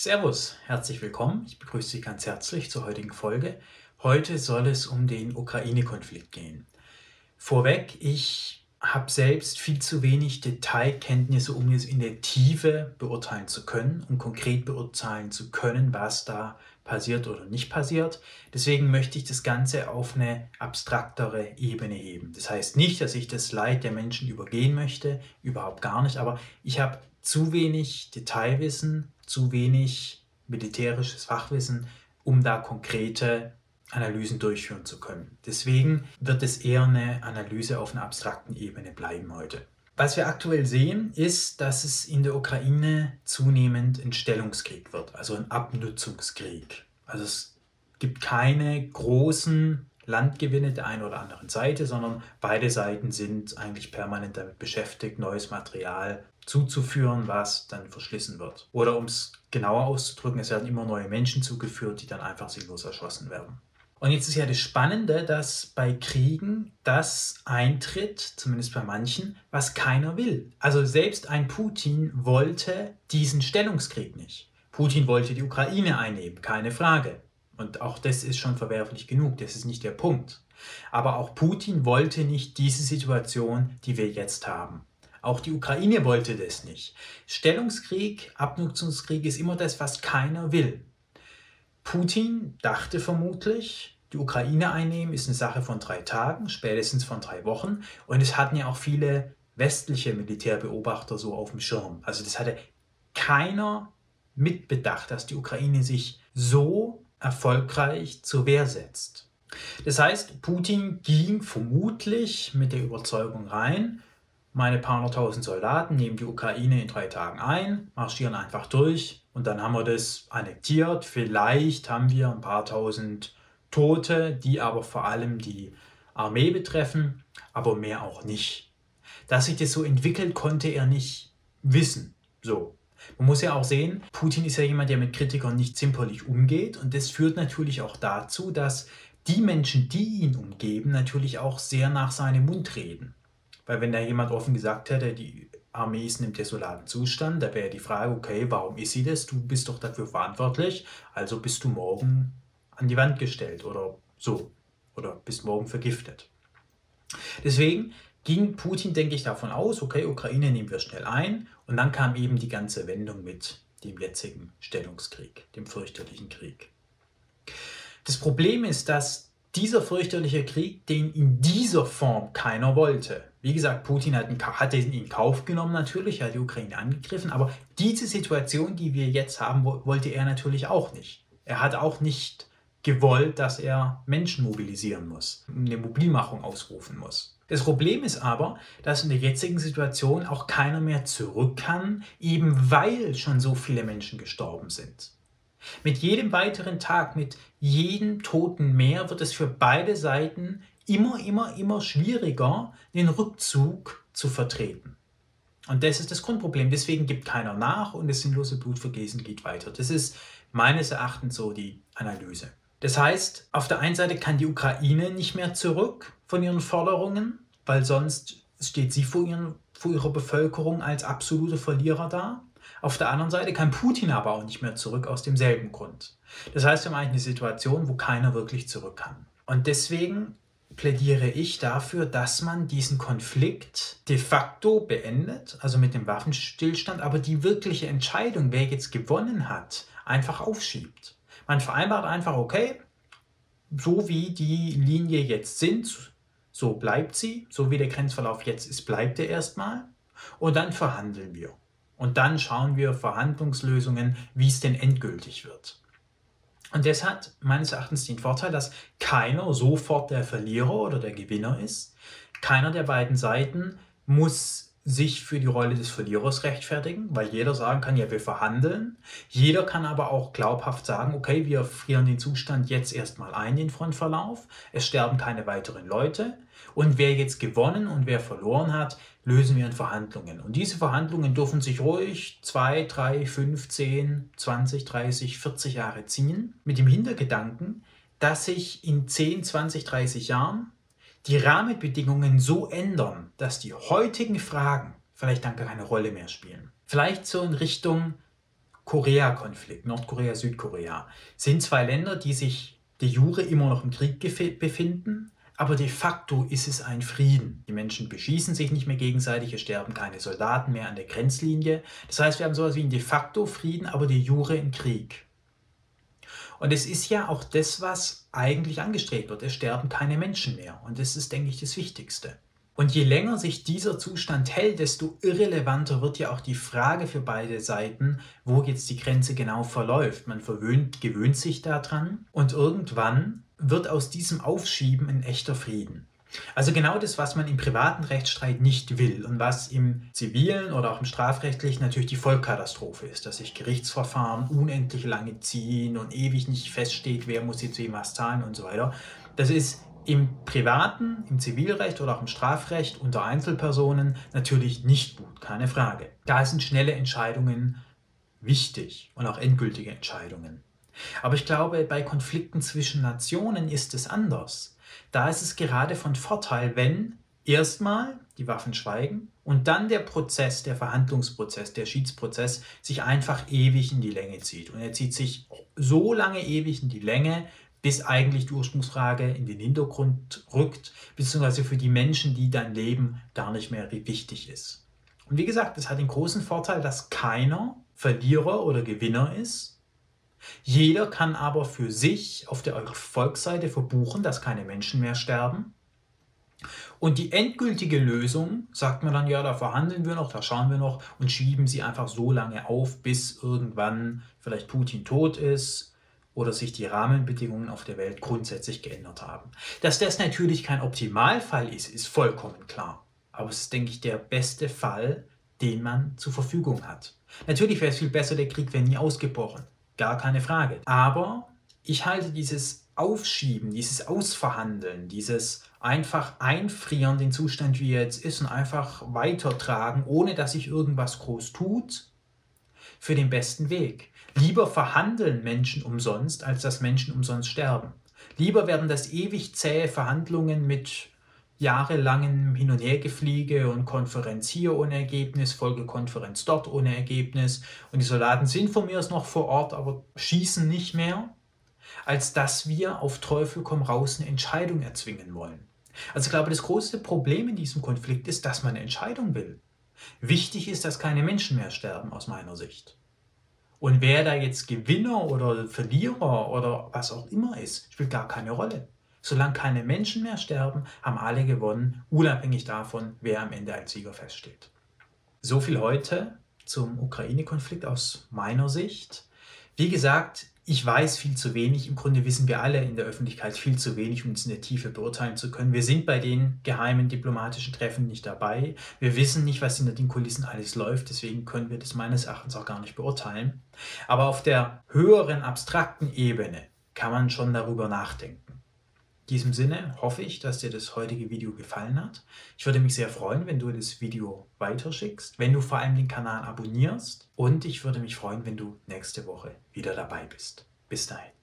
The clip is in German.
Servus, herzlich willkommen. Ich begrüße Sie ganz herzlich zur heutigen Folge. Heute soll es um den Ukraine-Konflikt gehen. Vorweg, ich habe selbst viel zu wenig Detailkenntnisse, um es in der Tiefe beurteilen zu können, um konkret beurteilen zu können, was da passiert oder nicht passiert. Deswegen möchte ich das Ganze auf eine abstraktere Ebene heben. Das heißt nicht, dass ich das Leid der Menschen übergehen möchte, überhaupt gar nicht, aber ich habe zu wenig Detailwissen, zu wenig militärisches Fachwissen, um da konkrete Analysen durchführen zu können. Deswegen wird es eher eine Analyse auf einer abstrakten Ebene bleiben heute. Was wir aktuell sehen, ist, dass es in der Ukraine zunehmend ein Stellungskrieg wird, also ein Abnutzungskrieg. Also es gibt keine großen Landgewinne der einen oder anderen Seite, sondern beide Seiten sind eigentlich permanent damit beschäftigt, neues Material zuzuführen, was dann verschlissen wird. Oder um es genauer auszudrücken, es werden immer neue Menschen zugeführt, die dann einfach sinnlos erschossen werden. Und jetzt ist ja das Spannende, dass bei Kriegen das eintritt, zumindest bei manchen, was keiner will. Also selbst ein Putin wollte diesen Stellungskrieg nicht. Putin wollte die Ukraine einnehmen, keine Frage. Und auch das ist schon verwerflich genug, das ist nicht der Punkt. Aber auch Putin wollte nicht diese Situation, die wir jetzt haben. Auch die Ukraine wollte das nicht. Stellungskrieg, Abnutzungskrieg ist immer das, was keiner will. Putin dachte vermutlich, die Ukraine einnehmen ist eine Sache von drei Tagen, spätestens von drei Wochen. Und es hatten ja auch viele westliche Militärbeobachter so auf dem Schirm. Also das hatte keiner mitbedacht, dass die Ukraine sich so erfolgreich zur Wehr setzt. Das heißt, Putin ging vermutlich mit der Überzeugung rein, meine paar hunderttausend Soldaten nehmen die Ukraine in drei Tagen ein, marschieren einfach durch und dann haben wir das annektiert. Vielleicht haben wir ein paar tausend Tote, die aber vor allem die Armee betreffen, aber mehr auch nicht. Dass sich das so entwickelt, konnte er nicht wissen. So. Man muss ja auch sehen, Putin ist ja jemand, der mit Kritikern nicht zimperlich umgeht und das führt natürlich auch dazu, dass die Menschen, die ihn umgeben, natürlich auch sehr nach seinem Mund reden. Weil wenn da jemand offen gesagt hätte, die Armee ist in einem desolaten Zustand, da wäre die Frage, okay, warum ist sie das? Du bist doch dafür verantwortlich, also bist du morgen an die Wand gestellt oder so. Oder bist morgen vergiftet. Deswegen ging Putin, denke ich, davon aus, okay, Ukraine nehmen wir schnell ein. Und dann kam eben die ganze Wendung mit dem jetzigen Stellungskrieg, dem fürchterlichen Krieg. Das Problem ist, dass dieser fürchterliche Krieg, den in dieser Form keiner wollte. Wie gesagt, Putin hat, ihn, hat in Kauf genommen natürlich, hat die Ukraine angegriffen, aber diese Situation, die wir jetzt haben, wollte er natürlich auch nicht. Er hat auch nicht gewollt, dass er Menschen mobilisieren muss, eine Mobilmachung ausrufen muss. Das Problem ist aber, dass in der jetzigen Situation auch keiner mehr zurück kann, eben weil schon so viele Menschen gestorben sind. Mit jedem weiteren Tag, mit jedem Toten mehr wird es für beide Seiten immer, immer, immer schwieriger, den Rückzug zu vertreten. Und das ist das Grundproblem. Deswegen gibt keiner nach und das sinnlose Blutvergießen geht weiter. Das ist meines Erachtens so die Analyse. Das heißt, auf der einen Seite kann die Ukraine nicht mehr zurück von ihren Forderungen, weil sonst steht sie vor, ihren, vor ihrer Bevölkerung als absolute Verlierer da. Auf der anderen Seite kann Putin aber auch nicht mehr zurück aus demselben Grund. Das heißt, wir haben eigentlich eine Situation, wo keiner wirklich zurück kann. Und deswegen plädiere ich dafür, dass man diesen Konflikt de facto beendet, also mit dem Waffenstillstand, aber die wirkliche Entscheidung, wer jetzt gewonnen hat, einfach aufschiebt. Man vereinbart einfach, okay, so wie die Linie jetzt sind, so bleibt sie, so wie der Grenzverlauf jetzt ist, bleibt er erstmal und dann verhandeln wir. Und dann schauen wir Verhandlungslösungen, wie es denn endgültig wird. Und das hat meines Erachtens den Vorteil, dass keiner sofort der Verlierer oder der Gewinner ist. Keiner der beiden Seiten muss sich für die Rolle des Verlierers rechtfertigen, weil jeder sagen kann, ja, wir verhandeln. Jeder kann aber auch glaubhaft sagen, okay, wir frieren den Zustand jetzt erstmal ein, den Frontverlauf. Es sterben keine weiteren Leute. Und wer jetzt gewonnen und wer verloren hat, lösen wir in Verhandlungen. Und diese Verhandlungen dürfen sich ruhig zwei, drei, fünf, zehn, zwanzig, dreißig, vierzig Jahre ziehen, mit dem Hintergedanken, dass sich in 10, 20, 30 Jahren die Rahmenbedingungen so ändern, dass die heutigen Fragen vielleicht dann keine Rolle mehr spielen. Vielleicht so in Richtung Korea-Konflikt, Nordkorea-Südkorea, sind zwei Länder, die sich de jure immer noch im Krieg befinden, aber de facto ist es ein Frieden. Die Menschen beschießen sich nicht mehr gegenseitig, es sterben keine Soldaten mehr an der Grenzlinie. Das heißt, wir haben sowas wie einen de facto Frieden, aber de jure im Krieg. Und es ist ja auch das, was eigentlich angestrebt wird. Es sterben keine Menschen mehr. Und das ist, denke ich, das Wichtigste. Und je länger sich dieser Zustand hält, desto irrelevanter wird ja auch die Frage für beide Seiten, wo jetzt die Grenze genau verläuft. Man verwöhnt, gewöhnt sich daran und irgendwann wird aus diesem Aufschieben ein echter Frieden. Also genau das, was man im privaten Rechtsstreit nicht will und was im zivilen oder auch im strafrechtlichen natürlich die Vollkatastrophe ist, dass sich Gerichtsverfahren unendlich lange ziehen und ewig nicht feststeht, wer muss jetzt wem was zahlen und so weiter. Das ist im privaten, im Zivilrecht oder auch im Strafrecht unter Einzelpersonen natürlich nicht gut, keine Frage. Da sind schnelle Entscheidungen wichtig und auch endgültige Entscheidungen. Aber ich glaube, bei Konflikten zwischen Nationen ist es anders. Da ist es gerade von Vorteil, wenn erstmal die Waffen schweigen und dann der Prozess, der Verhandlungsprozess, der Schiedsprozess sich einfach ewig in die Länge zieht. Und er zieht sich so lange ewig in die Länge, bis eigentlich die Ursprungsfrage in den Hintergrund rückt, beziehungsweise für die Menschen, die dein Leben gar nicht mehr wichtig ist. Und wie gesagt, es hat den großen Vorteil, dass keiner Verlierer oder Gewinner ist. Jeder kann aber für sich auf der Erfolgsseite verbuchen, dass keine Menschen mehr sterben. Und die endgültige Lösung sagt man dann, ja, da verhandeln wir noch, da schauen wir noch und schieben sie einfach so lange auf, bis irgendwann vielleicht Putin tot ist oder sich die Rahmenbedingungen auf der Welt grundsätzlich geändert haben. Dass das natürlich kein Optimalfall ist, ist vollkommen klar. Aber es ist, denke ich, der beste Fall, den man zur Verfügung hat. Natürlich wäre es viel besser, der Krieg wäre nie ausgebrochen. Gar keine Frage. Aber ich halte dieses Aufschieben, dieses Ausverhandeln, dieses einfach einfrieren, den Zustand, wie er jetzt ist, und einfach weitertragen, ohne dass sich irgendwas groß tut, für den besten Weg. Lieber verhandeln Menschen umsonst, als dass Menschen umsonst sterben. Lieber werden das ewig zähe Verhandlungen mit jahrelangem Hin- und Hergefliege und Konferenz hier ohne Ergebnis, Folgekonferenz dort ohne Ergebnis und die Soldaten sind von mir aus noch vor Ort, aber schießen nicht mehr, als dass wir auf Teufel komm raus eine Entscheidung erzwingen wollen. Also ich glaube, das größte Problem in diesem Konflikt ist, dass man eine Entscheidung will. Wichtig ist, dass keine Menschen mehr sterben aus meiner Sicht. Und wer da jetzt Gewinner oder Verlierer oder was auch immer ist, spielt gar keine Rolle. Solange keine Menschen mehr sterben, haben alle gewonnen, unabhängig davon, wer am Ende als Sieger feststeht. So viel heute zum Ukraine-Konflikt aus meiner Sicht. Wie gesagt, ich weiß viel zu wenig. Im Grunde wissen wir alle in der Öffentlichkeit viel zu wenig, um es in der Tiefe beurteilen zu können. Wir sind bei den geheimen diplomatischen Treffen nicht dabei. Wir wissen nicht, was hinter den Kulissen alles läuft. Deswegen können wir das meines Erachtens auch gar nicht beurteilen. Aber auf der höheren, abstrakten Ebene kann man schon darüber nachdenken. In diesem Sinne hoffe ich, dass dir das heutige Video gefallen hat. Ich würde mich sehr freuen, wenn du das Video weiterschickst, wenn du vor allem den Kanal abonnierst und ich würde mich freuen, wenn du nächste Woche wieder dabei bist. Bis dahin.